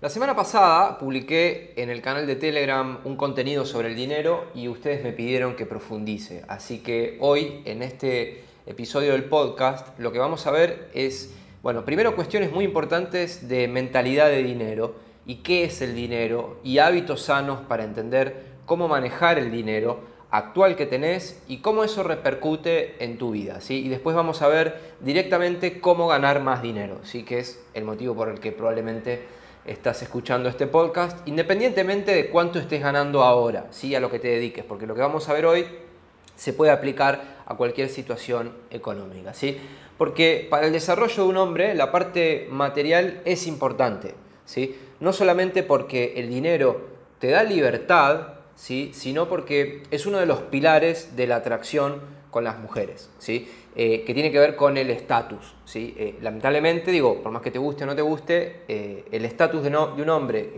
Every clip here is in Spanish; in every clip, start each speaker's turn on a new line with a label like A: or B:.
A: La semana pasada publiqué en el canal de Telegram un contenido sobre el dinero y ustedes me pidieron que profundice. Así que hoy, en este episodio del podcast, lo que vamos a ver es, bueno, primero cuestiones muy importantes de mentalidad de dinero y qué es el dinero y hábitos sanos para entender cómo manejar el dinero actual que tenés y cómo eso repercute en tu vida. ¿sí? Y después vamos a ver directamente cómo ganar más dinero, ¿sí? que es el motivo por el que probablemente estás escuchando este podcast, independientemente de cuánto estés ganando ahora, ¿sí? a lo que te dediques, porque lo que vamos a ver hoy se puede aplicar a cualquier situación económica. ¿sí? Porque para el desarrollo de un hombre la parte material es importante, ¿sí? no solamente porque el dinero te da libertad, ¿sí? sino porque es uno de los pilares de la atracción con las mujeres, ¿sí? Eh, que tiene que ver con el estatus. ¿sí? Eh, lamentablemente, digo, por más que te guste o no te guste, eh, el estatus de, un hombre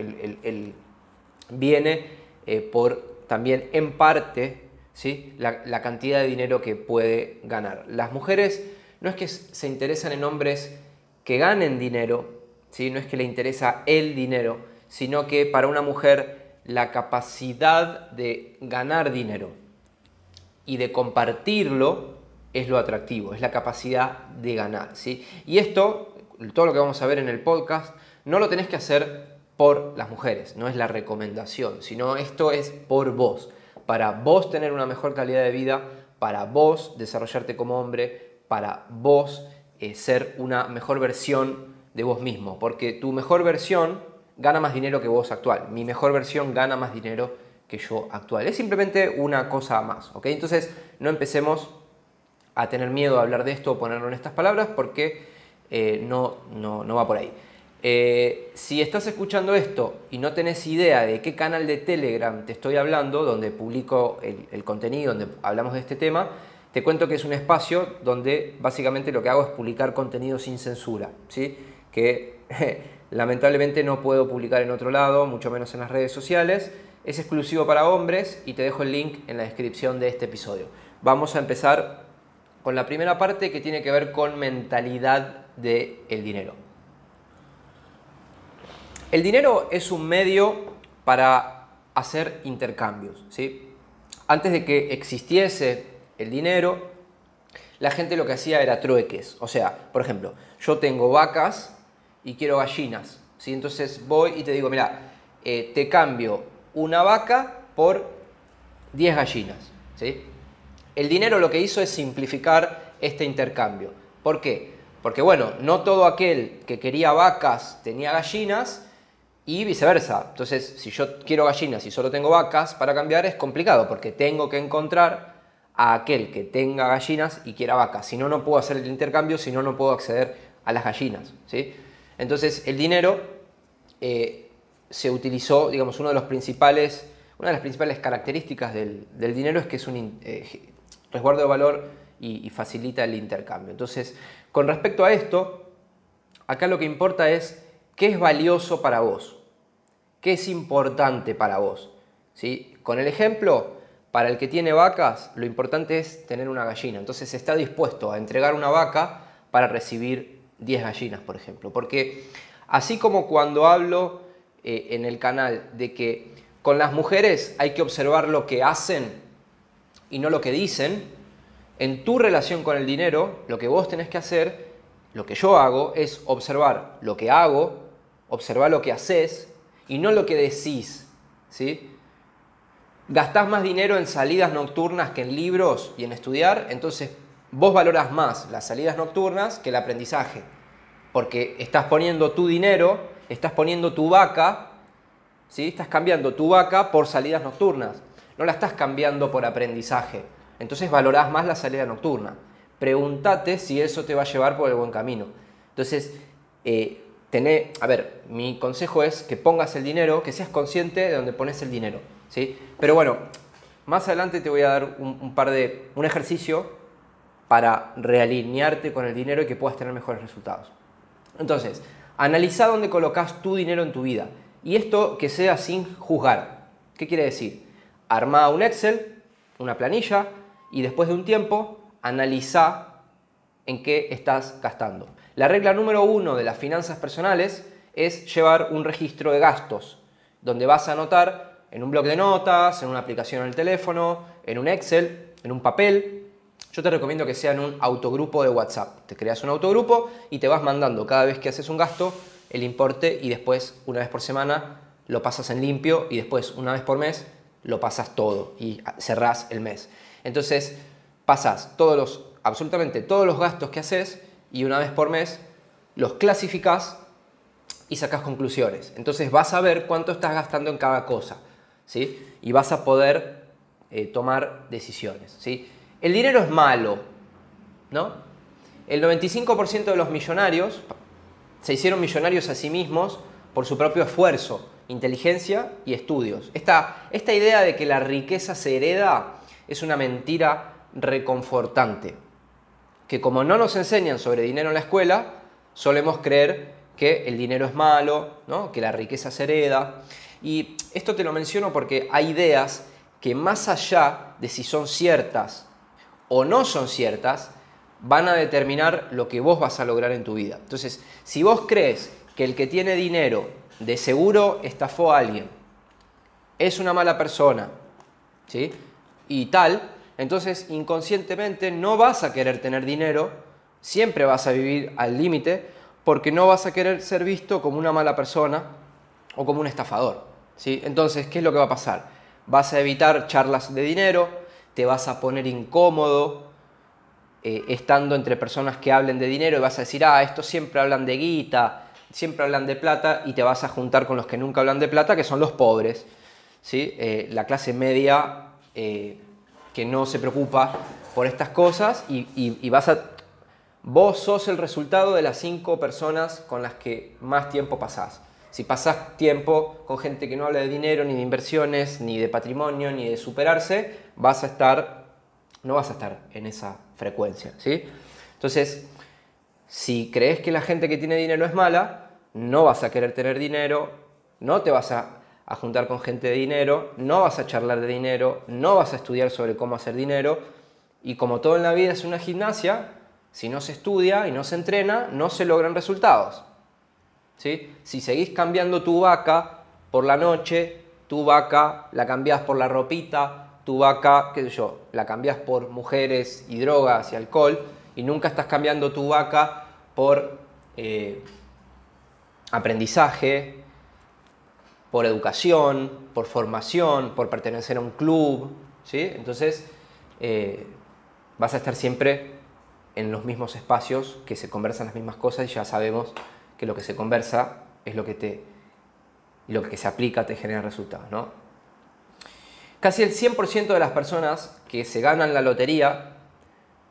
A: viene por también en parte ¿sí? La, cantidad de dinero que puede ganar. Las mujeres no es que se interesan en hombres que ganen dinero, no es que le interesa el dinero, sino que para una mujer la capacidad de ganar dinero y de compartirlo es lo atractivo, es la capacidad de ganar. ¿sí? Y esto, todo lo que vamos a ver en el podcast, no lo tenés que hacer por las mujeres, no es la recomendación, sino esto es por vos, para vos tener una mejor calidad de vida, para vos desarrollarte como hombre, para vos eh, ser una mejor versión de vos mismo, porque tu mejor versión gana más dinero que vos actual. Mi mejor versión gana más dinero que yo actual. Es simplemente una cosa más, ¿ok? Entonces no empecemos a tener miedo a hablar de esto o ponerlo en estas palabras porque eh, no, no, va por ahí. Eh, si estás escuchando esto y no tenés idea de qué canal de Telegram te estoy hablando, donde publico el, el contenido, donde hablamos de este tema, te cuento que es un espacio donde básicamente lo que hago es publicar contenido sin censura, ¿sí? que Lamentablemente no puedo publicar en otro lado, mucho menos en las redes sociales. Es exclusivo para hombres y te dejo el link en la descripción de este episodio. Vamos a empezar con la primera parte que tiene que ver con mentalidad del el dinero. El dinero es un medio para hacer intercambios. ¿sí? Antes de que existiese el dinero, la gente lo que hacía era trueques. O sea, por ejemplo, yo tengo vacas y quiero gallinas. ¿sí? Entonces voy y te digo, mira, eh, te cambio una vaca por 10 gallinas. ¿sí? El dinero lo que hizo es simplificar este intercambio. ¿Por qué? Porque bueno, no todo aquel que quería vacas tenía gallinas y viceversa. Entonces, si yo quiero gallinas y solo tengo vacas para cambiar es complicado porque tengo que encontrar a aquel que tenga gallinas y quiera vacas. Si no, no puedo hacer el intercambio, si no, no puedo acceder a las gallinas. ¿sí? Entonces el dinero eh, se utilizó, digamos, uno de los principales, una de las principales características del, dinero es que es un eh, resguardo de valor y, facilita el intercambio. Entonces, con respecto a esto, acá lo que importa es qué es valioso para vos, qué es importante para vos. ¿sí? Con el ejemplo, para el que tiene vacas, lo importante es tener una gallina. Entonces está dispuesto a entregar una vaca para recibir 10 gallinas, por ejemplo. Porque así como cuando hablo eh, en el canal de que con las mujeres hay que observar lo que hacen y no lo que dicen, en tu relación con el dinero, lo que vos tenés que hacer, lo que yo hago, es observar lo que hago, observar lo que haces y no lo que decís. ¿sí? Gastás más dinero en salidas nocturnas que en libros y en estudiar, entonces vos valoras más las salidas nocturnas que el aprendizaje, porque estás poniendo tu dinero, estás poniendo tu vaca, ¿sí? estás cambiando tu vaca por salidas nocturnas, no la estás cambiando por aprendizaje. Entonces valorás más la salida nocturna. Pregúntate si eso te va a llevar por el buen camino. Entonces, eh, a ver, mi consejo es que pongas el dinero, que seas consciente de dónde pones el dinero. ¿sí? Pero bueno, más adelante te voy a dar un par de, un ejercicio para realinearte con el dinero y que puedas tener mejores resultados. Entonces, analiza dónde colocas tu dinero en tu vida. Y esto que sea sin juzgar. ¿Qué quiere decir? Arma un Excel, una planilla, y después de un tiempo, analiza en qué estás gastando. La regla número uno de las finanzas personales es llevar un registro de gastos, donde vas a anotar en un blog de notas, en una aplicación en el teléfono, en un Excel, en un papel. Yo te recomiendo que sea en un autogrupo de WhatsApp. Te creas un autogrupo y te vas mandando cada vez que haces un gasto el importe y después, una vez por semana, lo pasas en limpio y después, una vez por mes, lo pasas todo y cerrás el mes. Entonces, pasas todos los, absolutamente todos los gastos que haces y una vez por mes los clasificas y sacas conclusiones. Entonces vas a ver cuánto estás gastando en cada cosa, ¿sí? Y vas a poder eh, tomar decisiones, ¿sí? El dinero es malo, ¿no? El 95% de los millonarios se hicieron millonarios a sí mismos por su propio esfuerzo, inteligencia y estudios. Esta, esta idea de que la riqueza se hereda es una mentira reconfortante, que como no nos enseñan sobre dinero en la escuela, solemos creer que el dinero es malo, ¿no? que la riqueza se hereda. Y esto te lo menciono porque hay ideas que más allá de si son ciertas o no son ciertas, van a determinar lo que vos vas a lograr en tu vida. Entonces, si vos crees que el que tiene dinero de seguro estafó a alguien, es una mala persona, ¿sí? Y tal, entonces inconscientemente no vas a querer tener dinero, siempre vas a vivir al límite, porque no vas a querer ser visto como una mala persona o como un estafador. ¿sí? Entonces, ¿qué es lo que va a pasar? Vas a evitar charlas de dinero, te vas a poner incómodo eh, estando entre personas que hablen de dinero y vas a decir, ah, estos siempre hablan de guita, siempre hablan de plata y te vas a juntar con los que nunca hablan de plata, que son los pobres. ¿sí? Eh, la clase media eh, que no se preocupa por estas cosas y vas a Vos sos el resultado de las cinco personas con las que más tiempo pasás. Si pasás tiempo con gente que no habla de dinero, ni de inversiones, ni de patrimonio, ni de superarse, vas a estar, no vas a estar en esa frecuencia. ¿sí? Entonces, si crees que la gente que tiene dinero es mala, no vas a querer tener dinero, no te vas a, a juntar con gente de dinero, no vas a charlar de dinero, no vas a estudiar sobre cómo hacer dinero, y como todo en la vida es una gimnasia, si no se estudia y no se entrena, no se logran resultados. ¿Sí? Si seguís cambiando tu vaca por la noche, tu vaca la cambias por la ropita, tu vaca, qué sé yo, la cambias por mujeres y drogas y alcohol, y nunca estás cambiando tu vaca por eh, aprendizaje, por educación, por formación, por pertenecer a un club, ¿sí? Entonces eh, vas a estar siempre en los mismos espacios, que se conversan las mismas cosas y ya sabemos que lo que se conversa es lo que te lo que se aplica te genera resultados, ¿no? Casi el 100% de las personas que se ganan la lotería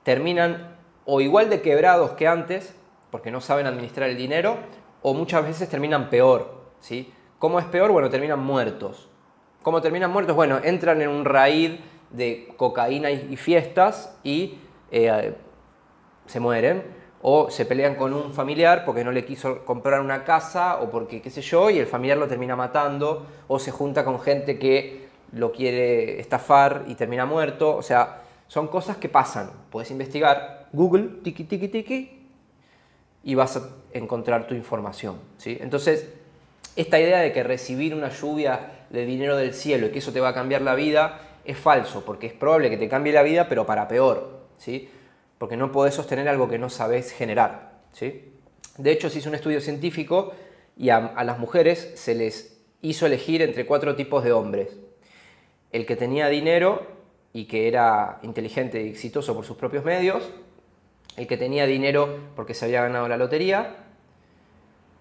A: terminan o igual de quebrados que antes, porque no saben administrar el dinero, o muchas veces terminan peor, ¿sí? ¿Cómo es peor? Bueno, terminan muertos. ¿Cómo terminan muertos? Bueno, entran en un raíz de cocaína y fiestas y eh, se mueren, o se pelean con un familiar porque no le quiso comprar una casa o porque qué sé yo, y el familiar lo termina matando, o se junta con gente que lo quiere estafar y termina muerto. O sea, son cosas que pasan. Puedes investigar Google, tiki tiki tiki, y vas a encontrar tu información. ¿sí? Entonces, esta idea de que recibir una lluvia de dinero del cielo y que eso te va a cambiar la vida es falso, porque es probable que te cambie la vida, pero para peor. ¿sí? porque no podés sostener algo que no sabés generar. ¿sí? De hecho, se hizo un estudio científico y a, las mujeres se les hizo elegir entre cuatro tipos de hombres. El que tenía dinero y que era inteligente y exitoso por sus propios medios, el que tenía dinero porque se había ganado la lotería,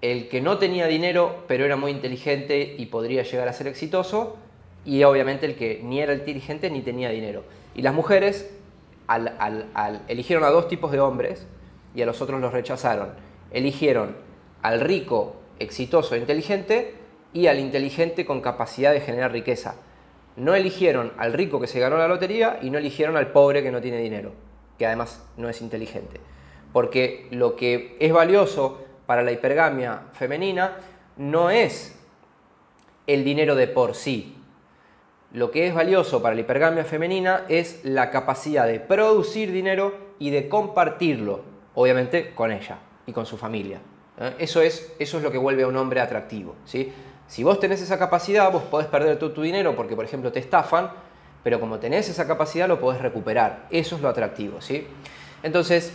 A: el que no tenía dinero pero era muy inteligente y podría llegar a ser exitoso, y obviamente el que ni era inteligente ni tenía dinero. Y las mujeres eligieron a dos tipos de hombres y a los otros los rechazaron. Eligieron al rico, exitoso e inteligente y al inteligente con capacidad de generar riqueza. No eligieron al rico que se ganó la lotería y no eligieron al pobre que no tiene dinero, que además no es inteligente. Porque lo que es valioso para la hipergamia femenina no es el dinero de por sí, lo que es valioso para la hipergamia femenina es la capacidad de producir dinero y de compartirlo, obviamente con ella y con su familia. ¿eh? Eso, es, eso es lo que vuelve a un hombre atractivo. ¿sí? Si vos tenés esa capacidad, vos podés perder todo tu dinero porque, por ejemplo, te estafan, pero como tenés esa capacidad, lo podés recuperar. Eso es lo atractivo. ¿sí? Entonces,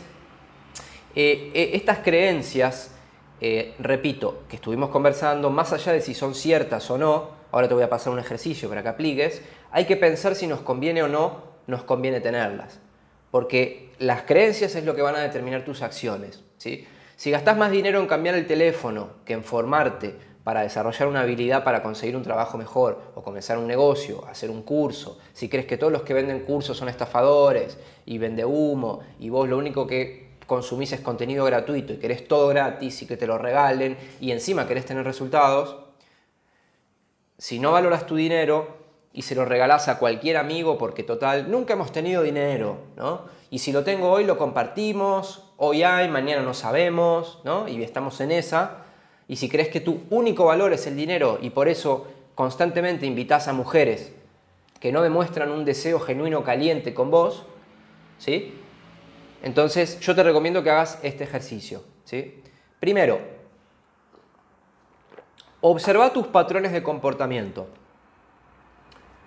A: eh, eh, estas creencias, repito, que estuvimos conversando, más allá de si son ciertas o no, ahora te voy a pasar un ejercicio para que apliques, hay que pensar si nos conviene o no, nos conviene tenerlas. Porque las creencias es lo que van a determinar tus acciones. ¿sí? Si gastás más dinero en cambiar el teléfono que en formarte para desarrollar una habilidad para conseguir un trabajo mejor o comenzar un negocio, hacer un curso, si crees que todos los que venden cursos son estafadores y vende humo y vos lo único que consumís es contenido gratuito y querés todo gratis y que te lo regalen y encima querés tener resultados, si no valoras tu dinero y se lo regalás a cualquier amigo porque total, nunca hemos tenido dinero, ¿no? Y si lo tengo hoy, lo compartimos, hoy hay, mañana no sabemos, ¿no? Y estamos en esa. Y si crees que tu único valor es el dinero y por eso constantemente invitas a mujeres que no demuestran un deseo genuino caliente con vos, ¿sí? Entonces yo te recomiendo que hagas este ejercicio, ¿sí? Primero, observa tus patrones de comportamiento.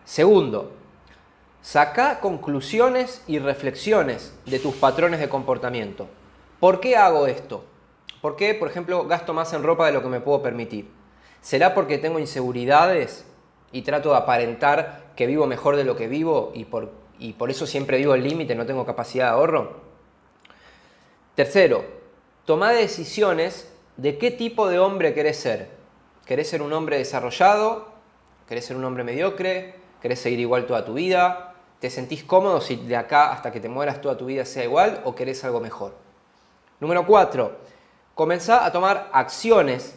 A: Segundo, Saca conclusiones y reflexiones de tus patrones de comportamiento. ¿Por qué hago esto? ¿Por qué, por ejemplo, gasto más en ropa de lo que me puedo permitir? ¿Será porque tengo inseguridades y trato de aparentar que vivo mejor de lo que vivo y por, y por eso siempre vivo el límite, no tengo capacidad de ahorro? Tercero, toma decisiones de qué tipo de hombre querés ser. ¿Querés ser un hombre desarrollado? ¿Querés ser un hombre mediocre? ¿Querés seguir igual toda tu vida? ¿Te sentís cómodo si de acá hasta que te mueras toda tu vida sea igual o querés algo mejor? Número 4. Comenzá a tomar acciones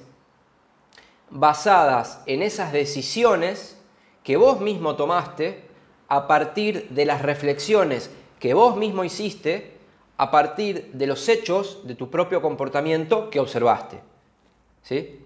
A: basadas en esas decisiones que vos mismo tomaste a partir de las reflexiones que vos mismo hiciste, a partir de los hechos de tu propio comportamiento que observaste. ¿Sí?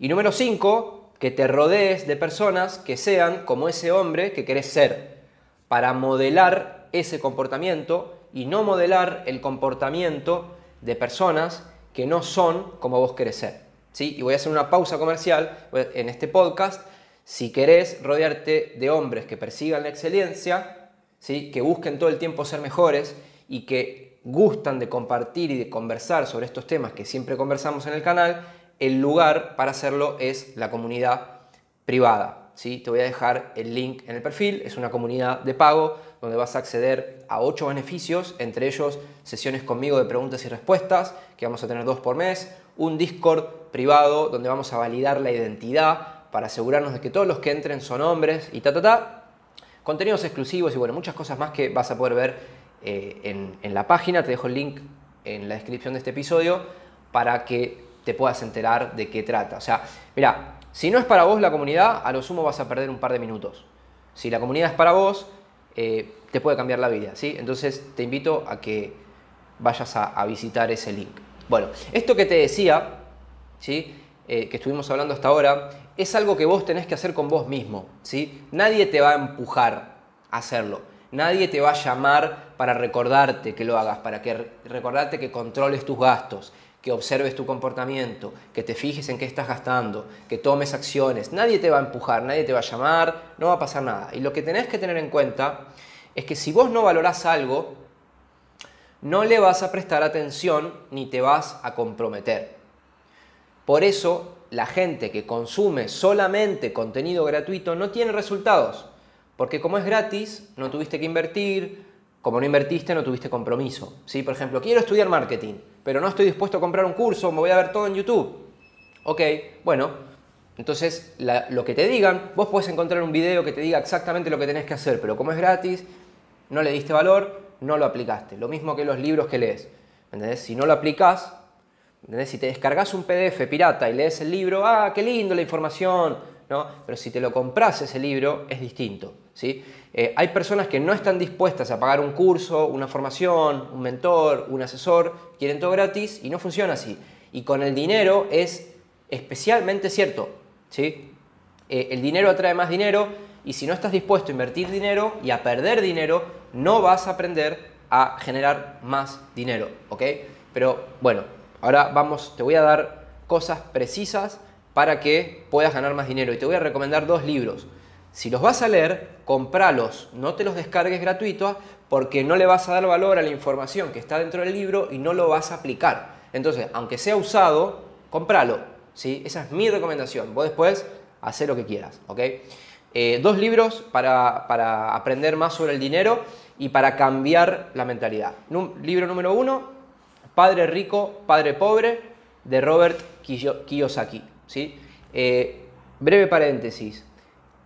A: Y número 5, que te rodees de personas que sean como ese hombre que querés ser para modelar ese comportamiento y no modelar el comportamiento de personas que no son como vos querés ser. ¿sí? Y voy a hacer una pausa comercial en este podcast. Si querés rodearte de hombres que persigan la excelencia, ¿sí? que busquen todo el tiempo ser mejores y que gustan de compartir y de conversar sobre estos temas que siempre conversamos en el canal, el lugar para hacerlo es la comunidad privada. ¿sí? Te voy a dejar el link en el perfil, es una comunidad de pago donde vas a acceder a 8 beneficios, entre ellos sesiones conmigo de preguntas y respuestas, que vamos a tener dos por mes, un Discord privado donde vamos a validar la identidad para asegurarnos de que todos los que entren son hombres y ta, ta, ta. Contenidos exclusivos y bueno, muchas cosas más que vas a poder ver eh, en, en la página. Te dejo el link en la descripción de este episodio para que te puedas enterar de qué trata. O sea, mira, si no es para vos la comunidad, a lo sumo vas a perder un par de minutos. Si la comunidad es para vos, eh, te puede cambiar la vida. ¿sí? Entonces te invito a que vayas a, visitar ese link. Bueno, esto que te decía, ¿sí? Eh, que estuvimos hablando hasta ahora, es algo que vos tenés que hacer con vos mismo. ¿sí? Nadie te va a empujar a hacerlo. Nadie te va a llamar para recordarte que lo hagas, para que recordarte que controles tus gastos, que observes tu comportamiento, que te fijes en qué estás gastando, que tomes acciones. Nadie te va a empujar, nadie te va a llamar, no va a pasar nada. Y lo que tenés que tener en cuenta es que si vos no valorás algo, no le vas a prestar atención ni te vas a comprometer. Por eso la gente que consume solamente contenido gratuito no tiene resultados. Porque como es gratis, no tuviste que invertir, como no invertiste, no tuviste compromiso. ¿sí? Por ejemplo, quiero estudiar marketing pero no estoy dispuesto a comprar un curso, me voy a ver todo en YouTube. Ok, bueno, entonces lo que te digan, vos puedes encontrar un video que te diga exactamente lo que tenés que hacer, pero como es gratis, no le diste valor, no lo aplicaste. Lo mismo que los libros que lees. ¿Entendés? Si no lo aplicas, ¿entendés? si te descargas un PDF pirata y lees el libro, ah, qué lindo la información, ¿no? Pero si te lo compras ese libro, es distinto. ¿sí? Eh, hay personas que no están dispuestas a pagar un curso, una formación, un mentor, un asesor, quieren todo gratis y no funciona así. Y con el dinero es especialmente cierto. ¿sí? Eh, el dinero atrae más dinero y si no estás dispuesto a invertir dinero y a perder dinero, no vas a aprender a generar más dinero. ¿ok? Pero bueno, Ahora vamos, te voy a dar cosas precisas para que puedas ganar más dinero y te voy a recomendar dos libros. Si los vas a leer, compralos, no te los descargues gratuitos porque no le vas a dar valor a la información que está dentro del libro y no lo vas a aplicar. Entonces, aunque sea usado, compralo. ¿sí? Esa es mi recomendación. Vos después hacer lo que quieras. Eh, dos libros para, para, aprender más sobre el dinero y para cambiar la mentalidad. libro número uno, Padre Rico, Padre Pobre, de Robert Kiyosaki. ¿sí? Eh, breve paréntesis.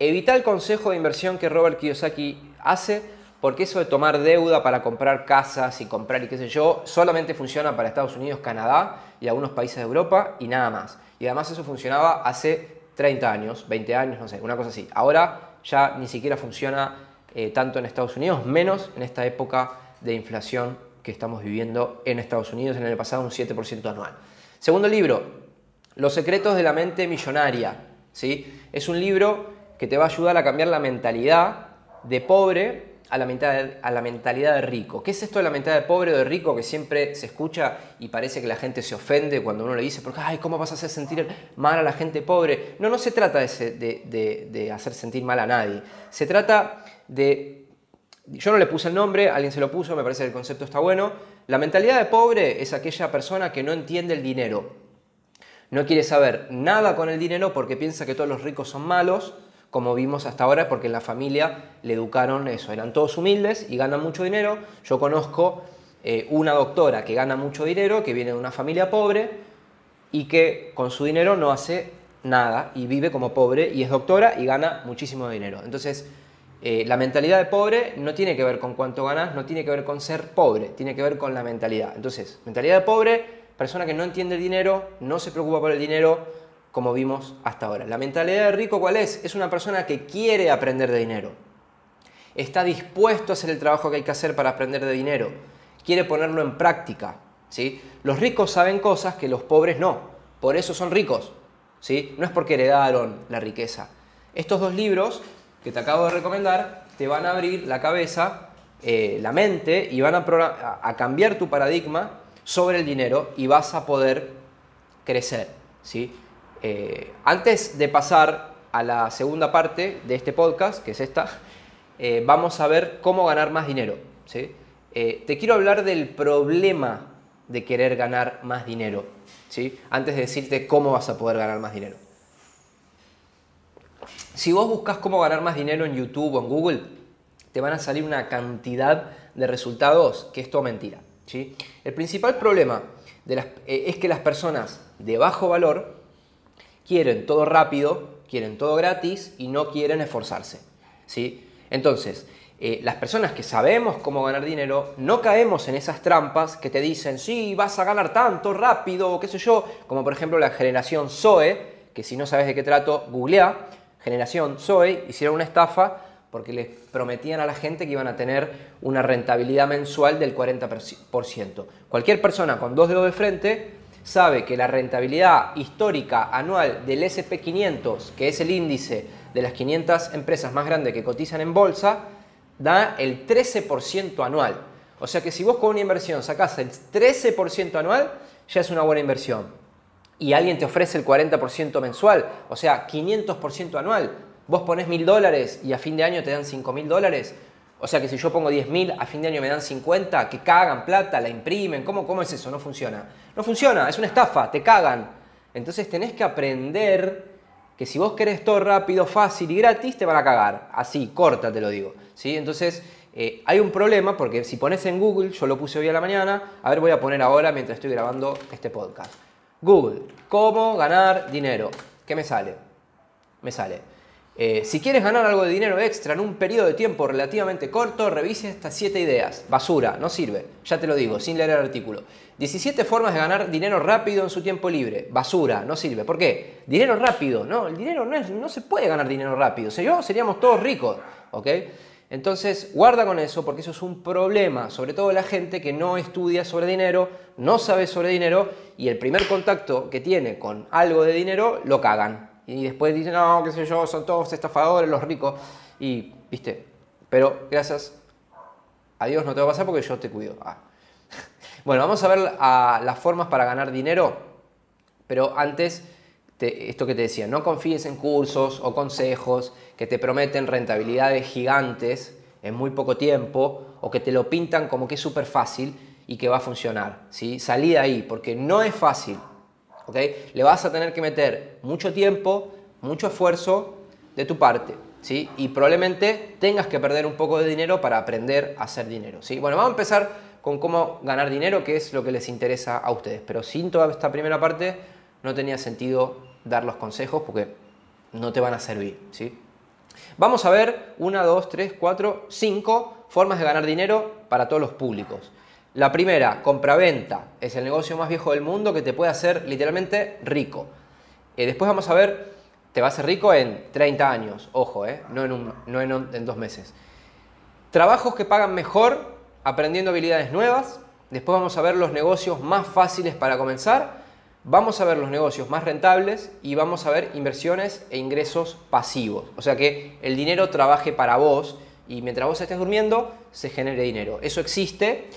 A: Evita el consejo de inversión que Robert Kiyosaki hace, porque eso de tomar deuda para comprar casas y comprar y qué sé yo, solamente funciona para Estados Unidos, Canadá y algunos países de Europa y nada más. Y además eso funcionaba hace 30 años, 20 años, no sé, una cosa así. Ahora ya ni siquiera funciona eh, tanto en Estados Unidos, menos en esta época de inflación que estamos viviendo en Estados Unidos, en el pasado un 7% anual. Segundo libro, Los secretos de la mente millonaria. ¿sí? Es un libro que te va a ayudar a cambiar la mentalidad de pobre a la, mentalidad, a la mentalidad de rico. ¿Qué es esto de la mentalidad de pobre o de rico que siempre se escucha y parece que la gente se ofende cuando uno le dice, porque, ay, ¿cómo vas a hacer sentir mal a la gente pobre? No, no se trata de, de hacer sentir mal a nadie. Se trata de... Yo no le puse el nombre, alguien se lo puso, me parece que el concepto está bueno. La mentalidad de pobre es aquella persona que no entiende el dinero. No quiere saber nada con el dinero porque piensa que todos los ricos son malos como vimos hasta ahora, porque en la familia le educaron eso, eran todos humildes y ganan mucho dinero. Yo conozco eh, una doctora que gana mucho dinero, que viene de una familia pobre y que con su dinero no hace nada y vive como pobre y es doctora y gana muchísimo dinero. Entonces, eh, la mentalidad de pobre no tiene que ver con cuánto ganas, no tiene que ver con ser pobre, tiene que ver con la mentalidad. Entonces, mentalidad de pobre, persona que no entiende el dinero, no se preocupa por el dinero, como vimos hasta ahora. La mentalidad de rico, ¿cuál es? Es una persona que quiere aprender de dinero. Está dispuesto a hacer el trabajo que hay que hacer para aprender de dinero. Quiere ponerlo en práctica. ¿sí? Los ricos saben cosas que los pobres no. Por eso son ricos. ¿sí? No es porque heredaron la riqueza. Estos dos libros que te acabo de recomendar te van a abrir la cabeza, eh, la mente y van a, a cambiar tu paradigma sobre el dinero y vas a poder crecer. ¿sí? Eh, antes de pasar a la segunda parte de este podcast, que es esta, eh, vamos a ver cómo ganar más dinero. Eh, te quiero hablar del problema de querer ganar más dinero, antes de decirte cómo vas a poder ganar más dinero. Si vos buscas cómo ganar más dinero en YouTube o en Google, te van a salir una cantidad de resultados que es todo mentira. El principal problema es que las personas de bajo valor quieren todo rápido, quieren todo gratis y no quieren esforzarse. ¿sí? Entonces, eh, las personas que sabemos cómo ganar dinero, no caemos en esas trampas que te dicen, sí, vas a ganar tanto rápido, o qué sé yo, como por ejemplo la generación Zoe, que si no sabes de qué trato, googlea, generación Zoe, hicieron una estafa porque les prometían a la gente que iban a tener una rentabilidad mensual del 40%. Cualquier persona con dos dedos de frente sabe que la rentabilidad histórica anual del SP500, que es el índice de las 500 empresas más grandes que cotizan en bolsa, da el 13% anual. O sea que si vos con una inversión sacás el 13% anual, ya es una buena inversión. Y alguien te ofrece el 40% mensual, o sea, 500% anual. Vos pones mil dólares y a fin de año te dan 5 mil dólares, o sea que si yo pongo 10.000, a fin de año me dan 50, que cagan plata, la imprimen. ¿Cómo, ¿Cómo es eso? No funciona. No funciona, es una estafa, te cagan. Entonces tenés que aprender que si vos querés todo rápido, fácil y gratis, te van a cagar. Así, corta te lo digo. ¿sí? Entonces eh, hay un problema porque si pones en Google, yo lo puse hoy a la mañana, a ver voy a poner ahora mientras estoy grabando este podcast. Google, ¿cómo ganar dinero? ¿Qué me sale? Me sale eh, si quieres ganar algo de dinero extra en un periodo de tiempo relativamente corto, revise estas 7 ideas. Basura, no sirve, ya te lo digo, sin leer el artículo. 17 formas de ganar dinero rápido en su tiempo libre. Basura, no sirve. ¿Por qué? Dinero rápido, no, el dinero no, no se puede ganar dinero rápido. Si yo seríamos todos ricos, ¿ok? Entonces, guarda con eso porque eso es un problema, sobre todo la gente que no estudia sobre dinero, no sabe sobre dinero y el primer contacto que tiene con algo de dinero lo cagan y después dicen, no, qué sé yo, son todos estafadores, los ricos. Y, viste, pero gracias a Dios no te va a pasar porque yo te cuido. Ah. Bueno, vamos a ver las formas para ganar dinero, pero antes, esto que te decía, no confíes en cursos o consejos que te prometen rentabilidades gigantes en muy poco tiempo o que te lo pintan como que es súper fácil y que va a funcionar. ¿sí? Salí de ahí, porque no es fácil. ¿okay? Le vas a tener que meter mucho tiempo, mucho esfuerzo de tu parte. ¿sí? Y probablemente tengas que perder un poco de dinero para aprender a hacer dinero. ¿sí? Bueno, vamos a empezar con cómo ganar dinero, que es lo que les interesa a ustedes. Pero sin toda esta primera parte no tenía sentido dar los consejos porque no te van a servir. ¿sí? Vamos a ver una, dos, tres, cuatro, cinco formas de ganar dinero para todos los públicos. La primera, compraventa, es el negocio más viejo del mundo que te puede hacer literalmente rico. Eh, después vamos a ver, te va a hacer rico en 30 años, ojo, eh, no, en, no en dos meses. Trabajos que pagan mejor aprendiendo habilidades nuevas. Después vamos a ver los negocios más fáciles para comenzar. Vamos a ver los negocios más rentables y vamos a ver inversiones e ingresos pasivos. O sea que el dinero trabaje para vos y mientras vos estés durmiendo se genere dinero. Eso existe,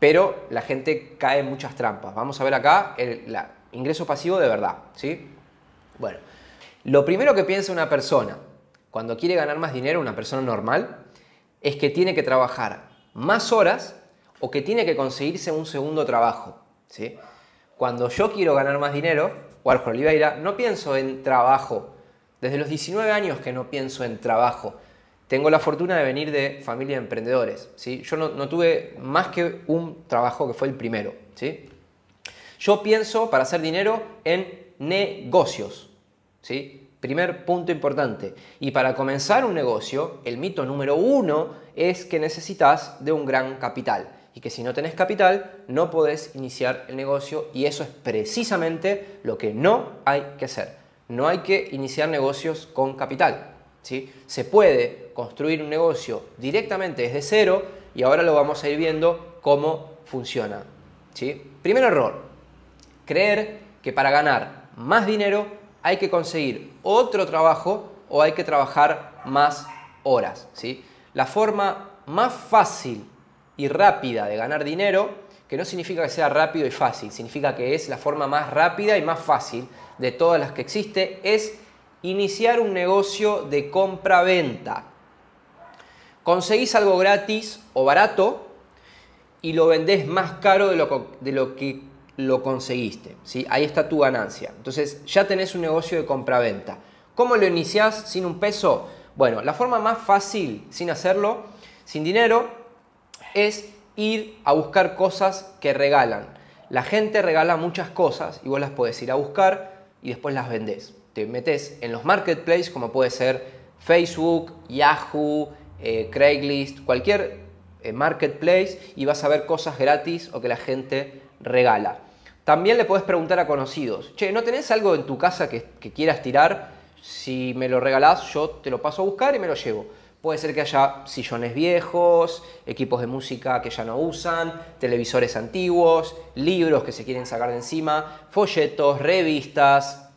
A: pero la gente cae en muchas trampas. Vamos a ver acá el ingreso pasivo de verdad. ¿sí? Bueno, lo primero que piensa una persona cuando quiere ganar más dinero, una persona normal, es que tiene que trabajar más horas o que tiene que conseguirse un segundo trabajo. ¿sí? Cuando yo quiero ganar más dinero, Warhol Oliveira, no pienso en trabajo. Desde los 19 años que no pienso en trabajo. Tengo la fortuna de venir de familia de emprendedores. ¿sí? Yo no, tuve más que un trabajo que fue el primero. ¿sí? Yo pienso para hacer dinero en negocios. ¿sí? Primer punto importante. Y para comenzar un negocio, el mito número uno es que necesitas de un gran capital. Y que si no tenés capital, no podés iniciar el negocio. Y eso es precisamente lo que no hay que hacer. No hay que iniciar negocios con capital. ¿sí? Se puede construir un negocio directamente desde cero y ahora lo vamos a ir viendo cómo funciona. ¿sí? Primer error, creer que para ganar más dinero hay que conseguir otro trabajo o hay que trabajar más horas. ¿sí? La forma más fácil y rápida de ganar dinero, que no significa que sea rápido y fácil, significa que es la forma más rápida y más fácil de todas las que existe, es iniciar un negocio de compra-venta. Conseguís algo gratis o barato y lo vendés más caro de lo, de lo que lo conseguiste. ¿sí? Ahí está tu ganancia. Entonces ya tenés un negocio de compra-venta. ¿Cómo lo iniciás sin un peso? Bueno, la forma más fácil sin hacerlo, sin dinero, es ir a buscar cosas que regalan. La gente regala muchas cosas y vos las puedes ir a buscar y después las vendés. Te metes en los marketplaces como puede ser Facebook, Yahoo, eh, Craigslist, cualquier eh, marketplace y vas a ver cosas gratis o que la gente regala. También le puedes preguntar a conocidos, che, ¿no tenés algo en tu casa que, quieras tirar? Si me lo regalás, yo te lo paso a buscar y me lo llevo. Puede ser que haya sillones viejos, equipos de música que ya no usan, televisores antiguos, libros que se quieren sacar de encima, folletos, revistas,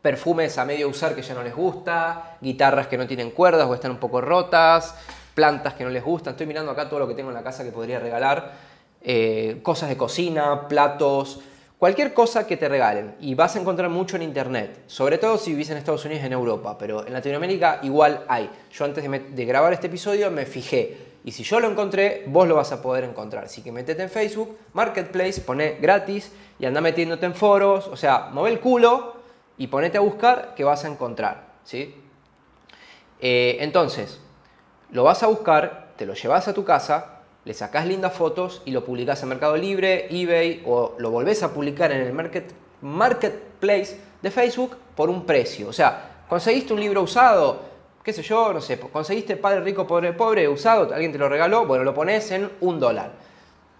A: perfumes a medio usar que ya no les gusta, guitarras que no tienen cuerdas o están un poco rotas, plantas que no les gustan. Estoy mirando acá todo lo que tengo en la casa que podría regalar eh, cosas de cocina, platos, cualquier cosa que te regalen. Y vas a encontrar mucho en internet, sobre todo si vivís en Estados Unidos y en Europa, pero en Latinoamérica igual hay. Yo antes de, grabar este episodio me fijé. Y si yo lo encontré, vos lo vas a poder encontrar. Así que metete en Facebook, Marketplace, poné gratis y anda metiéndote en foros. O sea, mueve el culo y ponete a buscar que vas a encontrar. ¿sí? Eh, entonces, lo vas a buscar, te lo llevas a tu casa le sacás lindas fotos y lo publicás en Mercado Libre, eBay o lo volvés a publicar en el market, marketplace de Facebook por un precio. O sea, conseguiste un libro usado, qué sé yo, no sé, conseguiste Padre Rico, Pobre Pobre usado, alguien te lo regaló, bueno, lo pones en un dólar.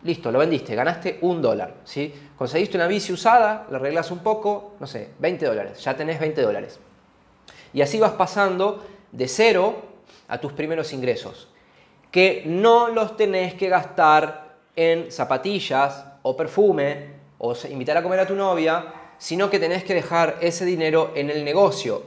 A: Listo, lo vendiste, ganaste un dólar. ¿sí? Conseguiste una bici usada, lo arreglas un poco, no sé, 20 dólares, ya tenés 20 dólares. Y así vas pasando de cero a tus primeros ingresos que no los tenés que gastar en zapatillas o perfume o invitar a comer a tu novia, sino que tenés que dejar ese dinero en el negocio.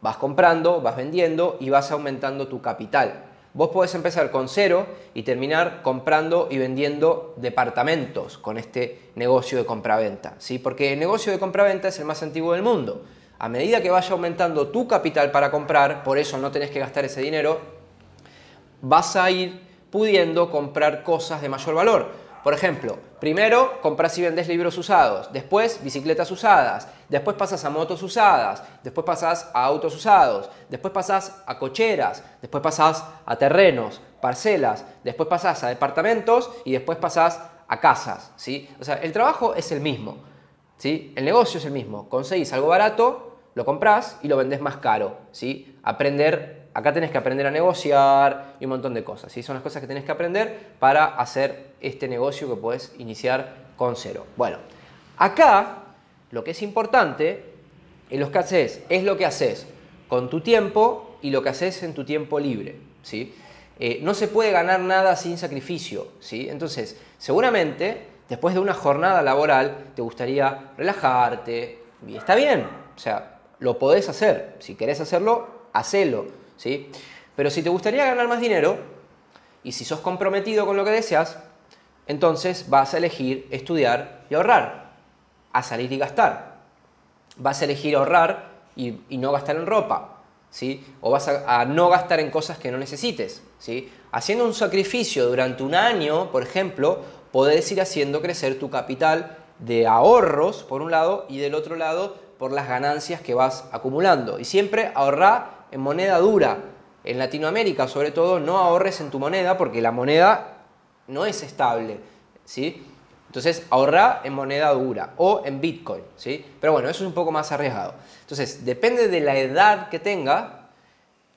A: Vas comprando, vas vendiendo y vas aumentando tu capital. Vos podés empezar con cero y terminar comprando y vendiendo departamentos con este negocio de compraventa, ¿sí? Porque el negocio de compraventa es el más antiguo del mundo. A medida que vaya aumentando tu capital para comprar, por eso no tenés que gastar ese dinero, vas a ir pudiendo comprar cosas de mayor valor. Por ejemplo, primero compras y vendes libros usados, después bicicletas usadas, después pasas a motos usadas, después pasas a autos usados, después pasas a cocheras, después pasas a terrenos, parcelas, después pasas a departamentos y después pasas a casas, ¿sí? O sea, el trabajo es el mismo, ¿sí? El negocio es el mismo. Conseguís algo barato, lo compras y lo vendes más caro, ¿sí? Aprender Acá tenés que aprender a negociar y un montón de cosas. ¿sí? Son las cosas que tenés que aprender para hacer este negocio que puedes iniciar con cero. Bueno, acá lo que es importante en los que es lo que haces con tu tiempo y lo que haces en tu tiempo libre. ¿sí? Eh, no se puede ganar nada sin sacrificio. ¿sí? Entonces, seguramente después de una jornada laboral te gustaría relajarte y está bien. O sea, lo podés hacer. Si querés hacerlo, hacelo ¿sí? Pero si te gustaría ganar más dinero y si sos comprometido con lo que deseas, entonces vas a elegir estudiar y ahorrar, a salir y gastar. Vas a elegir ahorrar y, no gastar en ropa, ¿sí? O vas a, no gastar en cosas que no necesites, ¿sí? Haciendo un sacrificio durante un año, por ejemplo, podés ir haciendo crecer tu capital de ahorros, por un lado, y del otro lado, por las ganancias que vas acumulando. Y siempre ahorrar en moneda dura. En Latinoamérica, sobre todo, no ahorres en tu moneda porque la moneda no es estable. ¿sí? Entonces, ahorra en moneda dura o en Bitcoin. ¿sí? Pero bueno, eso es un poco más arriesgado. Entonces, depende de la edad que tenga,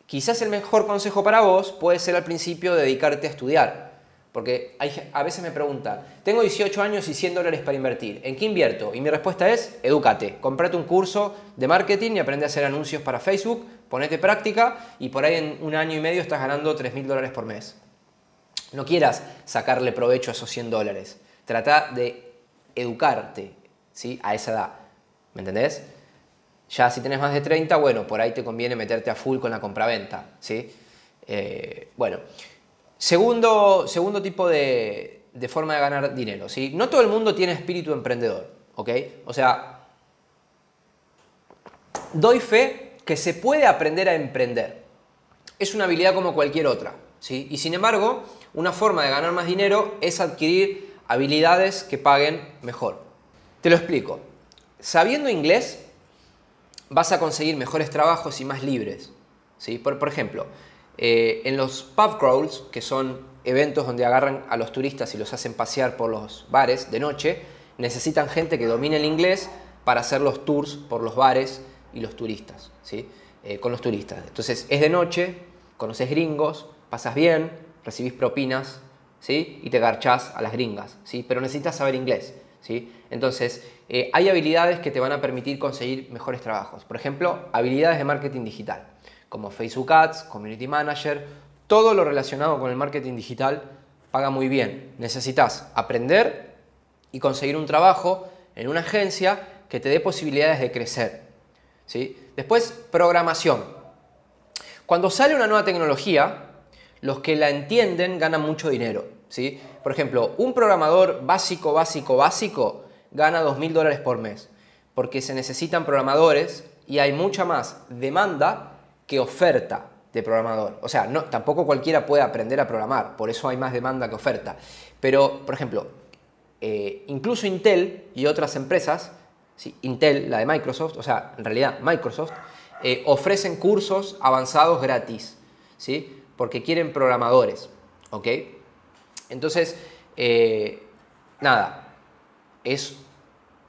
A: quizás el mejor consejo para vos puede ser al principio dedicarte a estudiar. Porque a veces me preguntan, tengo 18 años y 100 dólares para invertir, ¿en qué invierto? Y mi respuesta es, edúcate, comprate un curso de marketing y aprende a hacer anuncios para Facebook, ponete práctica y por ahí en un año y medio estás ganando 3 mil dólares por mes. No quieras sacarle provecho a esos 100 dólares, trata de educarte ¿sí? a esa edad, ¿me entendés? Ya si tenés más de 30, bueno, por ahí te conviene meterte a full con la compraventa, ¿sí? Eh, bueno, Segundo, segundo tipo de, forma de ganar dinero. ¿sí? No todo el mundo tiene espíritu emprendedor. ¿ok? O sea, doy fe que se puede aprender a emprender. Es una habilidad como cualquier otra. ¿sí? Y sin embargo, una forma de ganar más dinero es adquirir habilidades que paguen mejor. Te lo explico. Sabiendo inglés, vas a conseguir mejores trabajos y más libres. ¿sí? Por, por ejemplo, eh, en los pub crawls, que son eventos donde agarran a los turistas y los hacen pasear por los bares de noche, necesitan gente que domine el inglés para hacer los tours por los bares y los turistas, ¿sí? Eh, con los turistas. Entonces es de noche, conoces gringos, pasas bien, recibís propinas, ¿sí? Y te garchás a las gringas, ¿sí? Pero necesitas saber inglés, ¿sí? Entonces eh, hay habilidades que te van a permitir conseguir mejores trabajos. Por ejemplo, habilidades de marketing digital como Facebook Ads, Community Manager, todo lo relacionado con el marketing digital paga muy bien. Necesitas aprender y conseguir un trabajo en una agencia que te dé posibilidades de crecer. ¿sí? Después, programación. Cuando sale una nueva tecnología, los que la entienden ganan mucho dinero. ¿sí? Por ejemplo, un programador básico, básico, básico gana 2.000 dólares por mes, porque se necesitan programadores y hay mucha más demanda que oferta de programador. O sea, no, tampoco cualquiera puede aprender a programar, por eso hay más demanda que oferta. Pero, por ejemplo, eh, incluso Intel y otras empresas, Intel, la de Microsoft, o sea, en realidad Microsoft, eh, ofrecen cursos avanzados gratis, ¿sí? porque quieren programadores. ¿ok? Entonces, eh, nada, es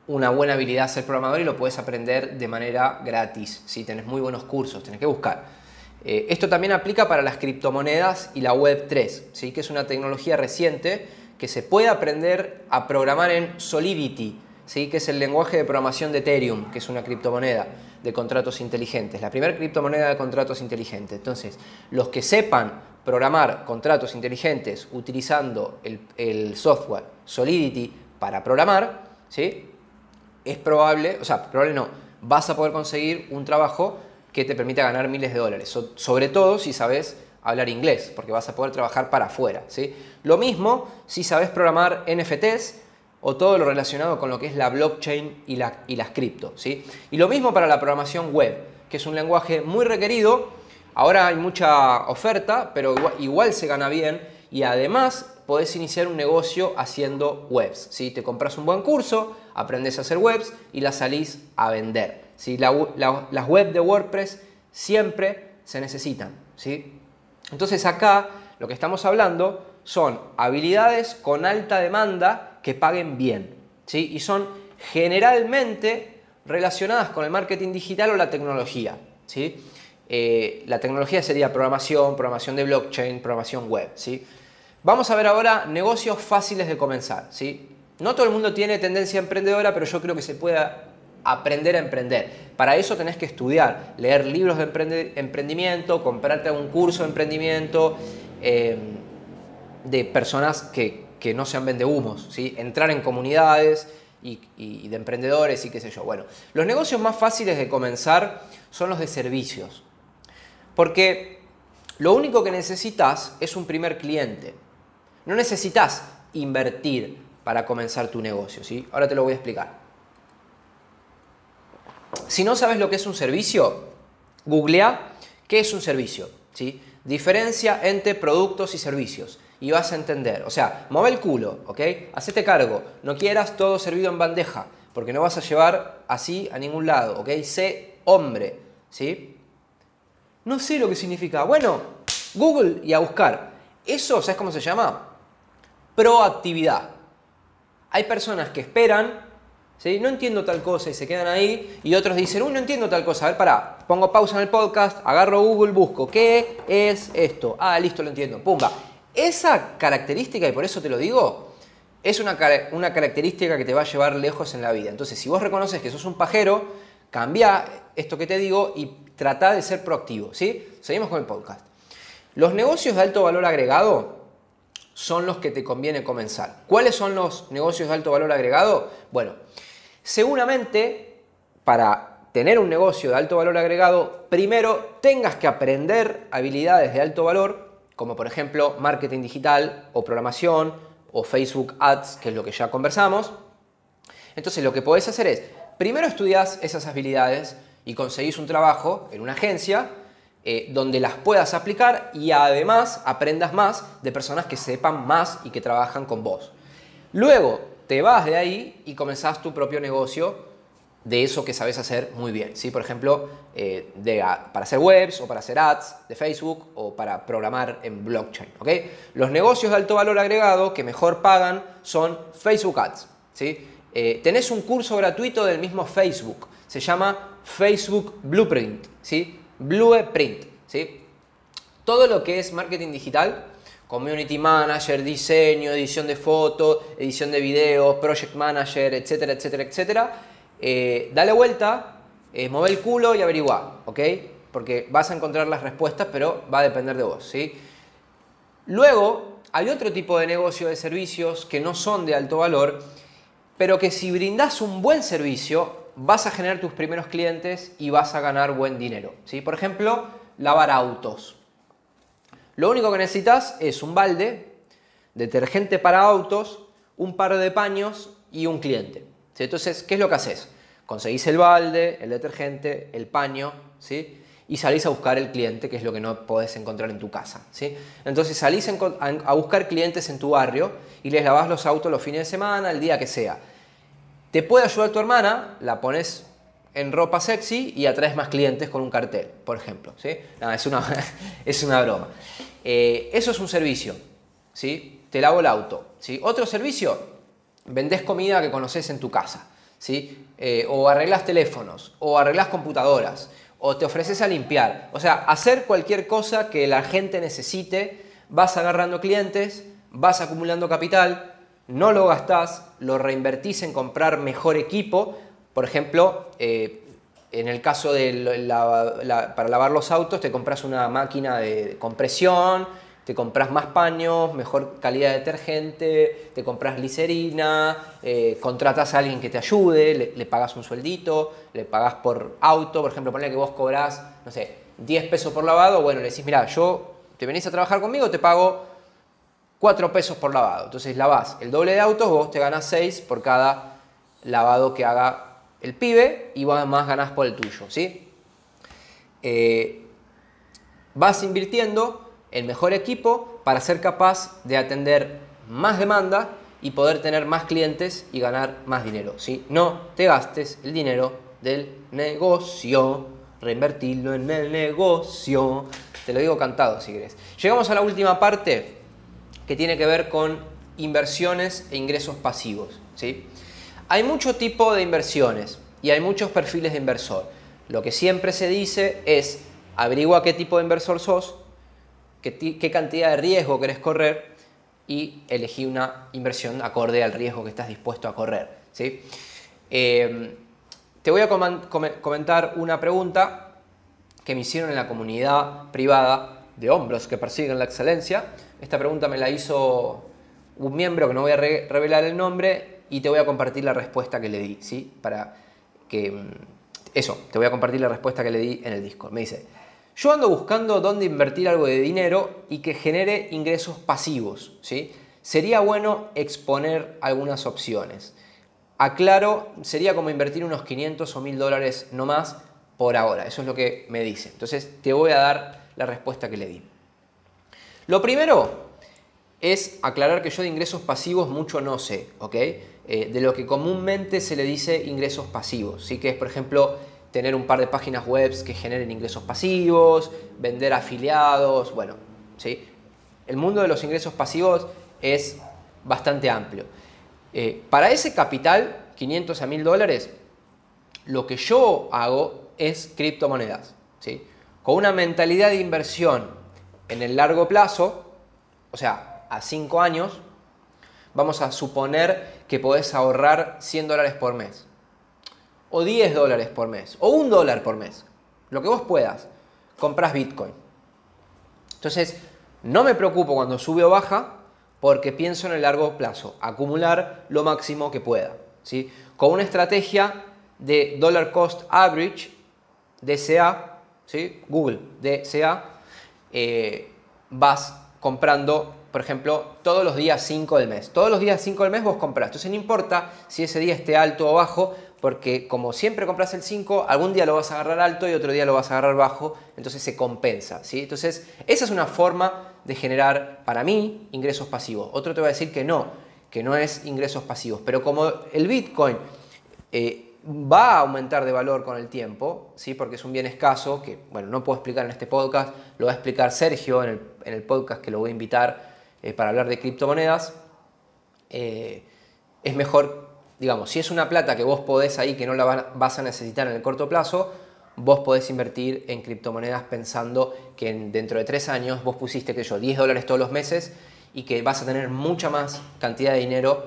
A: una buena habilidad ser programador y lo puedes aprender de manera gratis. Si tenés muy buenos cursos, tenés que buscar. Eh, esto también aplica para las criptomonedas y la Web 3, ¿sí? que es una tecnología reciente que se puede aprender a programar en Solidity, ¿sí? que es el lenguaje de programación de Ethereum, que es una criptomoneda de contratos inteligentes, la primera criptomoneda de contratos inteligentes. Entonces, los que sepan programar contratos inteligentes utilizando el, el software Solidity para programar, ¿sí? Es probable, o sea, probable no, vas a poder conseguir un trabajo que te permita ganar miles de dólares. sobre todo si sabes hablar inglés, porque vas a poder trabajar para afuera. ¿sí? Lo mismo si sabes programar NFTs o todo lo relacionado con lo que es la blockchain y, la, y las cripto. ¿sí? Y lo mismo para la programación web, que es un lenguaje muy requerido. Ahora hay mucha oferta, pero igual, se gana bien y además podés iniciar un negocio haciendo webs. ¿sí? Te compras un buen curso, aprendes a hacer webs y las salís a vender. ¿sí? las webs de WordPress siempre se necesitan. ¿sí? Entonces acá lo que estamos hablando son habilidades con alta demanda que paguen bien. ¿sí? Y son generalmente relacionadas con el marketing digital o la tecnología. ¿sí? Eh, la tecnología sería programación, programación de blockchain, programación web. ¿sí? Vamos a ver ahora negocios fáciles de comenzar. ¿sí? No todo el mundo tiene tendencia emprendedora, pero yo creo que se puede aprender a emprender. Para eso tenés que estudiar, leer libros de emprendimiento, comprarte un curso de emprendimiento eh, de personas que, no sean vendehumos, ¿sí? entrar en comunidades y, de emprendedores y qué sé yo. Bueno, los negocios más fáciles de comenzar son los de servicios. Porque lo único que necesitas es un primer cliente. No necesitas invertir para comenzar tu negocio. ¿sí? Ahora te lo voy a explicar. Si no sabes lo que es un servicio, googlea qué es un servicio. ¿sí? Diferencia entre productos y servicios y vas a entender. O sea, mueve el culo, ¿ok? Hacete cargo. No quieras todo servido en bandeja, porque no vas a llevar así a ningún lado, ¿ok? Sé hombre, ¿sí? No sé lo que significa. Bueno, Google y a buscar. Eso, ¿sabes cómo se llama? Proactividad. Hay personas que esperan no entiendo tal cosa y se quedan ahí. Y otros dicen, uy, no entiendo tal cosa. A ver, pará, pongo pausa en el podcast, agarro Google, busco, ¿qué es esto? Ah, listo, lo entiendo. Pumba. Esa característica, y por eso te lo digo, es una, una característica que te va a llevar lejos en la vida. Entonces, si vos reconoces que sos un pajero, cambia esto que te digo y trata de ser proactivo, ¿sí? Seguimos con el podcast. Los negocios de alto valor agregado son los que te conviene comenzar. ¿Cuáles son los negocios de alto valor agregado? Bueno, Seguramente, para tener un negocio de alto valor agregado, primero tengas que aprender habilidades de alto valor, como por ejemplo marketing digital o programación o Facebook Ads, que es lo que ya conversamos. Entonces lo que podés hacer es, primero estudias esas habilidades y conseguís un trabajo en una agencia eh, donde las puedas aplicar y además aprendas más de personas que sepan más y que trabajan con vos. Luego, te vas de ahí y comenzás tu propio negocio de eso que sabes hacer muy bien. ¿sí? Por ejemplo, eh, para hacer webs o para hacer ads de Facebook o para programar en blockchain. ¿okay? Los negocios de alto valor agregado que mejor pagan son Facebook Ads. ¿sí? Eh, tenés un curso gratuito del mismo Facebook. Se llama Facebook Blueprint. ¿sí? Blueprint. ¿sí? Todo lo que es marketing digital community manager, diseño, edición de fotos, edición de video, project manager, etcétera, etcétera, etcétera. Eh, dale vuelta, eh, mueve el culo y averigua, ¿ok? Porque vas a encontrar las respuestas, pero va a depender de vos, ¿sí? Luego, hay otro tipo de negocio de servicios que no son de alto valor, pero que si brindas un buen servicio, vas a generar tus primeros clientes y vas a ganar buen dinero, ¿sí? Por ejemplo, lavar autos. Lo único que necesitas es un balde, detergente para autos, un par de paños y un cliente. Entonces, ¿qué es lo que haces? Conseguís el balde, el detergente, el paño, ¿sí? y salís a buscar el cliente, que es lo que no podés encontrar en tu casa. ¿sí? Entonces salís a buscar clientes en tu barrio y les lavas los autos los fines de semana, el día que sea. Te puede ayudar tu hermana, la pones en ropa sexy y atraes más clientes con un cartel, por ejemplo. ¿sí? es, una, es una broma. Eh, eso es un servicio. ¿sí? Te lavo el auto. ¿sí? Otro servicio, vendés comida que conoces en tu casa. ¿sí? Eh, o arreglas teléfonos, o arreglas computadoras, o te ofreces a limpiar. O sea, hacer cualquier cosa que la gente necesite, vas agarrando clientes, vas acumulando capital, no lo gastás, lo reinvertís en comprar mejor equipo. Por ejemplo, eh, en el caso de para lavar los autos, te compras una máquina de compresión, te compras más paños, mejor calidad de detergente, te compras glicerina, eh, contratas a alguien que te ayude, le, pagas un sueldito, le pagas por auto, por ejemplo, ponle que vos cobrás, no sé, 10 pesos por lavado, bueno, le decís, mira, yo te venís a trabajar conmigo, te pago 4 pesos por lavado. Entonces lavás el doble de autos, vos te ganas 6 por cada lavado que haga el pibe y vos además ganás por el tuyo, ¿sí? Eh, vas invirtiendo en mejor equipo para ser capaz de atender más demanda y poder tener más clientes y ganar más dinero. ¿sí? No te gastes el dinero del negocio, reinvertirlo en el negocio. Te lo digo cantado si querés. Llegamos a la última parte que tiene que ver con inversiones e ingresos pasivos. ¿sí? Hay mucho tipo de inversiones y hay muchos perfiles de inversor. Lo que siempre se dice es averigua qué tipo de inversor sos, qué, cantidad de riesgo querés correr y elegí una inversión acorde al riesgo que estás dispuesto a correr. ¿sí? Eh, te voy a comentar una pregunta que me hicieron en la comunidad privada de hombros que persiguen la excelencia. Esta pregunta me la hizo un miembro que no voy a revelar el nombre y te voy a compartir la respuesta que le di, ¿sí? Para que... Mm, eso, te voy a compartir la respuesta que le di en el Discord. Me dice, yo ando buscando dónde invertir algo de dinero y que genere ingresos pasivos. ¿sí? Sería bueno exponer algunas opciones. Aclaro, sería como invertir unos 500 o 1000 dólares no más por ahora. Eso es lo que me dice. Entonces te voy a dar la respuesta que le di. Lo primero es aclarar que yo de ingresos pasivos mucho no sé, ¿ok? Eh, de lo que comúnmente se le dice ingresos pasivos, ¿sí? Que es, por ejemplo, tener un par de páginas web que generen ingresos pasivos, vender afiliados, bueno, ¿sí? El mundo de los ingresos pasivos es bastante amplio. Eh, para ese capital, 500 a 1000 dólares, lo que yo hago es criptomonedas, ¿sí? Con una mentalidad de inversión en el largo plazo, o sea, a 5 años, vamos a suponer que podés ahorrar 100 dólares por mes o 10 dólares por mes, o un dólar por mes, lo que vos puedas, compras Bitcoin. Entonces, no me preocupo cuando sube o baja, porque pienso en el largo plazo, acumular lo máximo que pueda. ¿sí? Con una estrategia de dollar cost average, DCA, ¿sí? Google, DCA, eh, vas comprando, por ejemplo, todos los días 5 del mes. Todos los días 5 del mes vos compras. Entonces no importa si ese día esté alto o bajo, porque como siempre compras el 5, algún día lo vas a agarrar alto y otro día lo vas a agarrar bajo, entonces se compensa. ¿sí? Entonces, esa es una forma de generar, para mí, ingresos pasivos. Otro te va a decir que no, que no es ingresos pasivos, pero como el Bitcoin eh, va a aumentar de valor con el tiempo, ¿sí? porque es un bien escaso, que bueno, no puedo explicar en este podcast, lo va a explicar Sergio en el, podcast que lo voy a invitar eh, para hablar de criptomonedas, eh, es mejor digamos, si es una plata que vos podés ahí, que no la vas a necesitar en el corto plazo, vos podés invertir en criptomonedas pensando que dentro de tres años vos pusiste, que yo, 10 dólares todos los meses y que vas a tener mucha más cantidad de dinero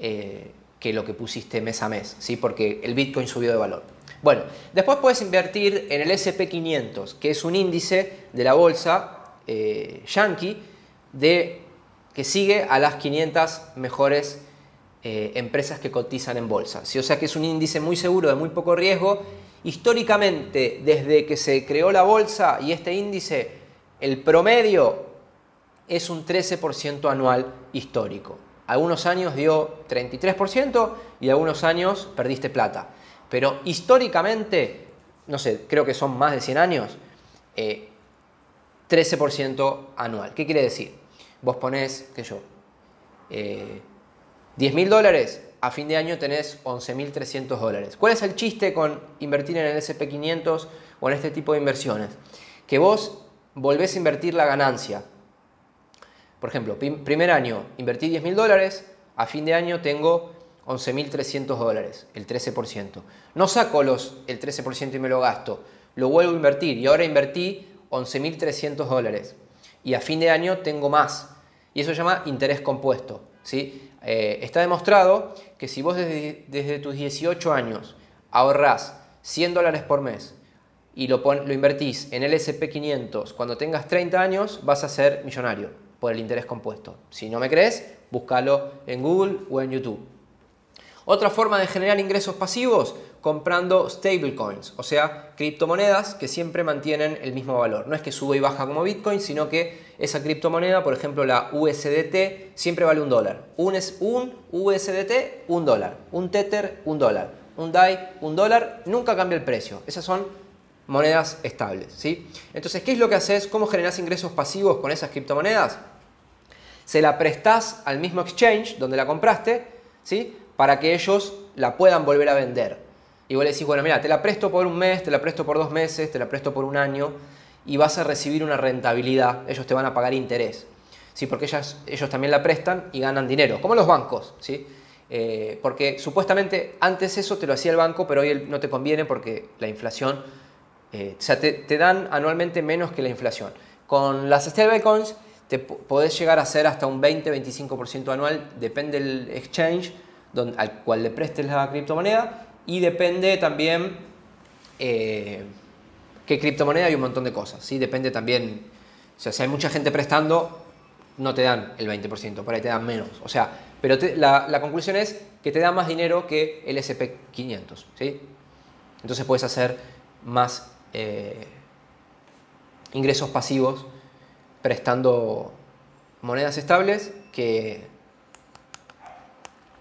A: eh, que lo que pusiste mes a mes, ¿sí? porque el Bitcoin subió de valor. Bueno, después puedes invertir en el SP500, que es un índice de la bolsa eh, yankee de, que sigue a las 500 mejores eh, empresas que cotizan en bolsa. ¿sí? O sea que es un índice muy seguro, de muy poco riesgo. Históricamente, desde que se creó la bolsa y este índice, el promedio es un 13% anual histórico. Algunos años dio 33% y algunos años perdiste plata. Pero históricamente, no sé, creo que son más de 100 años, 13% eh, anual. ¿Qué quiere decir? Vos ponés, qué yo, eh, 10 mil dólares, a fin de año tenés 11.300 dólares. ¿Cuál es el chiste con invertir en el SP500 o en este tipo de inversiones? Que vos volvés a invertir la ganancia. Por ejemplo, primer año invertí 10 mil dólares, a fin de año tengo 11.300 dólares, el 13%. No saco los, el 13% y me lo gasto, lo vuelvo a invertir y ahora invertí 11.300 dólares y a fin de año tengo más. Y eso se llama interés compuesto. ¿sí? Eh, está demostrado que si vos desde, tus 18 años ahorrás 100 dólares por mes y lo, lo invertís en el SP500 cuando tengas 30 años, vas a ser millonario por el interés compuesto. Si no me crees, búscalo en Google o en YouTube. Otra forma de generar ingresos pasivos comprando stablecoins, o sea, criptomonedas que siempre mantienen el mismo valor. No es que sube y baja como Bitcoin, sino que esa criptomoneda, por ejemplo la USDT, siempre vale un dólar. Un, es un USDT, un dólar. Un Tether, un dólar. Un DAI, un dólar. Nunca cambia el precio. Esas son monedas estables. ¿sí? Entonces, ¿qué es lo que haces? ¿Cómo generas ingresos pasivos con esas criptomonedas? Se la prestás al mismo exchange donde la compraste, ¿sí? para que ellos la puedan volver a vender. Y vos le decís, bueno, mira, te la presto por un mes, te la presto por dos meses, te la presto por un año y vas a recibir una rentabilidad, ellos te van a pagar interés. ¿sí? Porque ellos también la prestan y ganan dinero, como los bancos. ¿sí? Eh, porque supuestamente antes eso te lo hacía el banco, pero hoy no te conviene porque la inflación, eh, o sea, te, dan anualmente menos que la inflación. Con las stablecoins te podés llegar a hacer hasta un 20-25% anual, depende del exchange al cual le prestes la criptomoneda y depende también eh, qué criptomoneda hay un montón de cosas. ¿sí? Depende también, o sea, si hay mucha gente prestando, no te dan el 20%, por ahí te dan menos. O sea, pero la, conclusión es que te da más dinero que el SP500. ¿sí? Entonces puedes hacer más eh, ingresos pasivos prestando monedas estables que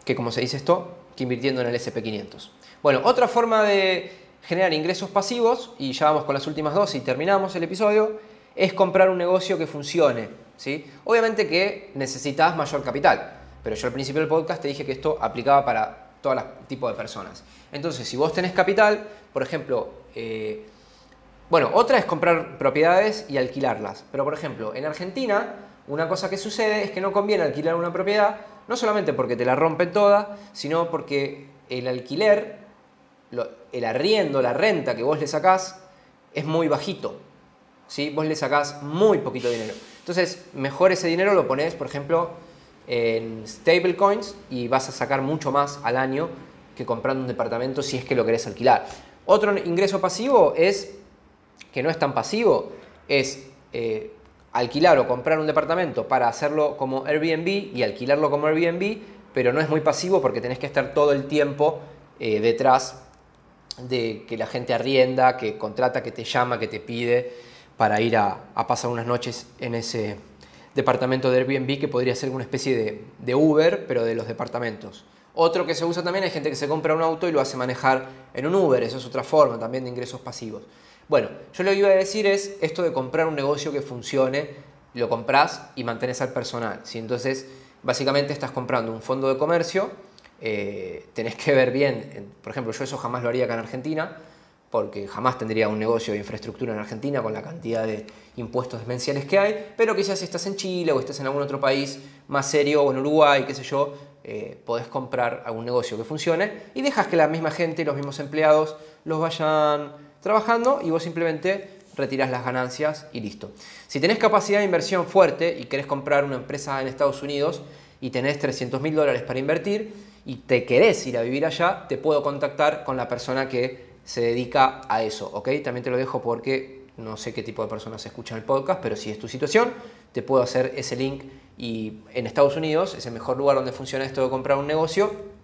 A: que como se dice esto, que invirtiendo en el SP500. Bueno, otra forma de generar ingresos pasivos, y ya vamos con las últimas dos y terminamos el episodio, es comprar un negocio que funcione. ¿sí? Obviamente que necesitas mayor capital, pero yo al principio del podcast te dije que esto aplicaba para todo tipo de personas. Entonces, si vos tenés capital, por ejemplo, eh, bueno, otra es comprar propiedades y alquilarlas, pero por ejemplo, en Argentina, una cosa que sucede es que no conviene alquilar una propiedad no solamente porque te la rompen toda, sino porque el alquiler, el arriendo, la renta que vos le sacás es muy bajito. ¿sí? Vos le sacás muy poquito dinero. Entonces, mejor ese dinero lo pones, por ejemplo, en stablecoins y vas a sacar mucho más al año que comprando un departamento si es que lo querés alquilar. Otro ingreso pasivo es, que no es tan pasivo, es eh, alquilar o comprar un departamento para hacerlo como Airbnb y alquilarlo como Airbnb, pero no es muy pasivo porque tenés que estar todo el tiempo eh, detrás de que la gente arrienda, que contrata, que te llama, que te pide para ir a, pasar unas noches en ese departamento de Airbnb que podría ser una especie de, de Uber, pero de los departamentos. Otro que se usa también hay gente que se compra un auto y lo hace manejar en un Uber, eso es otra forma también de ingresos pasivos. Bueno, yo lo que iba a decir es esto de comprar un negocio que funcione, lo compras y mantenés al personal. ¿sí? Entonces, básicamente estás comprando un fondo de comercio, eh, tenés que ver bien, por ejemplo, yo eso jamás lo haría acá en Argentina, porque jamás tendría un negocio de infraestructura en Argentina con la cantidad de impuestos demenciales que hay, pero quizás si estás en Chile o estás en algún otro país más serio o en Uruguay, qué sé yo, eh, podés comprar algún negocio que funcione y dejas que la misma gente, los mismos empleados, los vayan trabajando y vos simplemente retirás las ganancias y listo. Si tenés capacidad de inversión fuerte y querés comprar una empresa en Estados Unidos y tenés 300 mil dólares para invertir y te querés ir a vivir allá, te puedo contactar con la persona que se dedica a eso, ¿ok? También te lo dejo porque no sé qué tipo de personas escuchan el podcast, pero si es tu situación, te puedo hacer ese link y en Estados Unidos es el mejor lugar donde funciona esto de comprar un negocio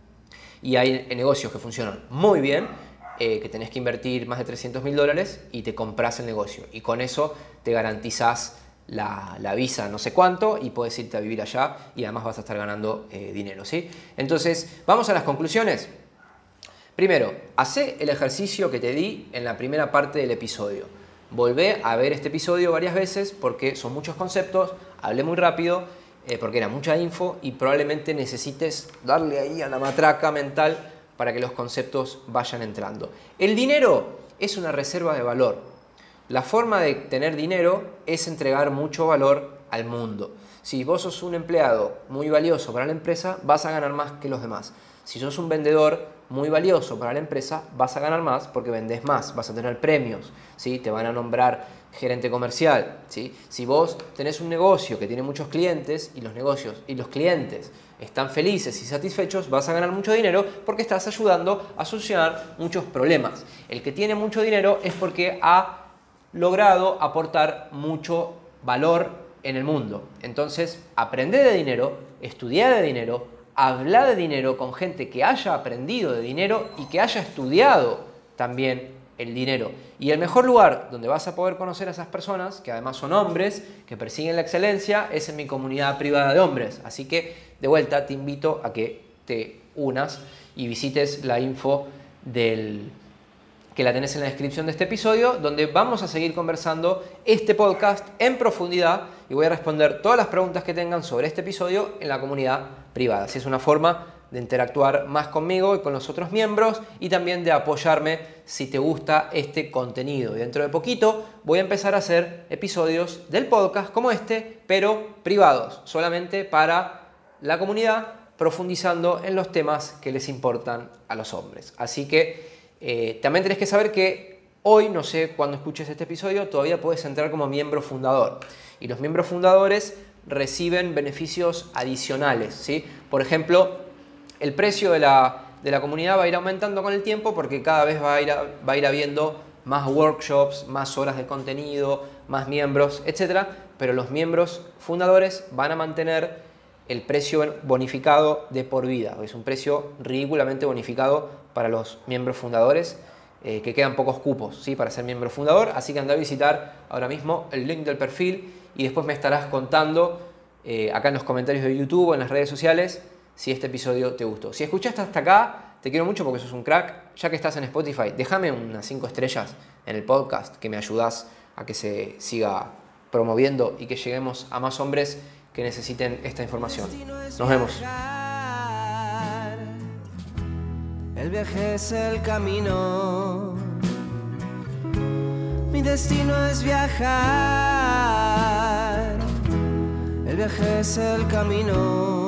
A: y hay negocios que funcionan muy bien eh, que tenés que invertir más de 300 mil dólares y te compras el negocio. Y con eso te garantizás la, visa no sé cuánto y puedes irte a vivir allá y además vas a estar ganando eh, dinero. ¿sí? Entonces, vamos a las conclusiones. Primero, hace el ejercicio que te di en la primera parte del episodio. Volvé a ver este episodio varias veces porque son muchos conceptos, hablé muy rápido eh, porque era mucha info y probablemente necesites darle ahí a la matraca mental para que los conceptos vayan entrando. El dinero es una reserva de valor. La forma de tener dinero es entregar mucho valor al mundo. Si vos sos un empleado muy valioso para la empresa, vas a ganar más que los demás. Si sos un vendedor muy valioso para la empresa, vas a ganar más porque vendes más, vas a tener premios, ¿sí? te van a nombrar gerente comercial. ¿sí? Si vos tenés un negocio que tiene muchos clientes y los negocios y los clientes están felices y satisfechos, vas a ganar mucho dinero porque estás ayudando a solucionar muchos problemas. El que tiene mucho dinero es porque ha logrado aportar mucho valor en el mundo. Entonces, aprende de dinero, estudia de dinero, habla de dinero con gente que haya aprendido de dinero y que haya estudiado también el dinero. Y el mejor lugar donde vas a poder conocer a esas personas, que además son hombres, que persiguen la excelencia, es en mi comunidad privada de hombres. Así que de vuelta te invito a que te unas y visites la info del que la tenés en la descripción de este episodio, donde vamos a seguir conversando este podcast en profundidad y voy a responder todas las preguntas que tengan sobre este episodio en la comunidad privada. Así es una forma de interactuar más conmigo y con los otros miembros y también de apoyarme si te gusta este contenido. Y dentro de poquito voy a empezar a hacer episodios del podcast como este, pero privados, solamente para la comunidad, profundizando en los temas que les importan a los hombres. Así que eh, también tenés que saber que hoy, no sé cuándo escuches este episodio, todavía puedes entrar como miembro fundador. Y los miembros fundadores reciben beneficios adicionales. ¿sí? Por ejemplo, el precio de la, comunidad va a ir aumentando con el tiempo porque cada vez va a, ir, va a ir habiendo más workshops, más horas de contenido, más miembros, etc. Pero los miembros fundadores van a mantener el precio bonificado de por vida. Es un precio ridículamente bonificado para los miembros fundadores, eh, que quedan pocos cupos ¿sí? para ser miembro fundador. Así que anda a visitar ahora mismo el link del perfil y después me estarás contando eh, acá en los comentarios de YouTube o en las redes sociales si este episodio te gustó. Si escuchaste hasta acá, te quiero mucho porque sos un crack. Ya que estás en Spotify, déjame unas 5 estrellas en el podcast que me ayudas a que se siga promoviendo y que lleguemos a más hombres que necesiten esta información. Nos vemos.
B: El viaje es el camino. Mi destino es viajar. El viaje es el camino.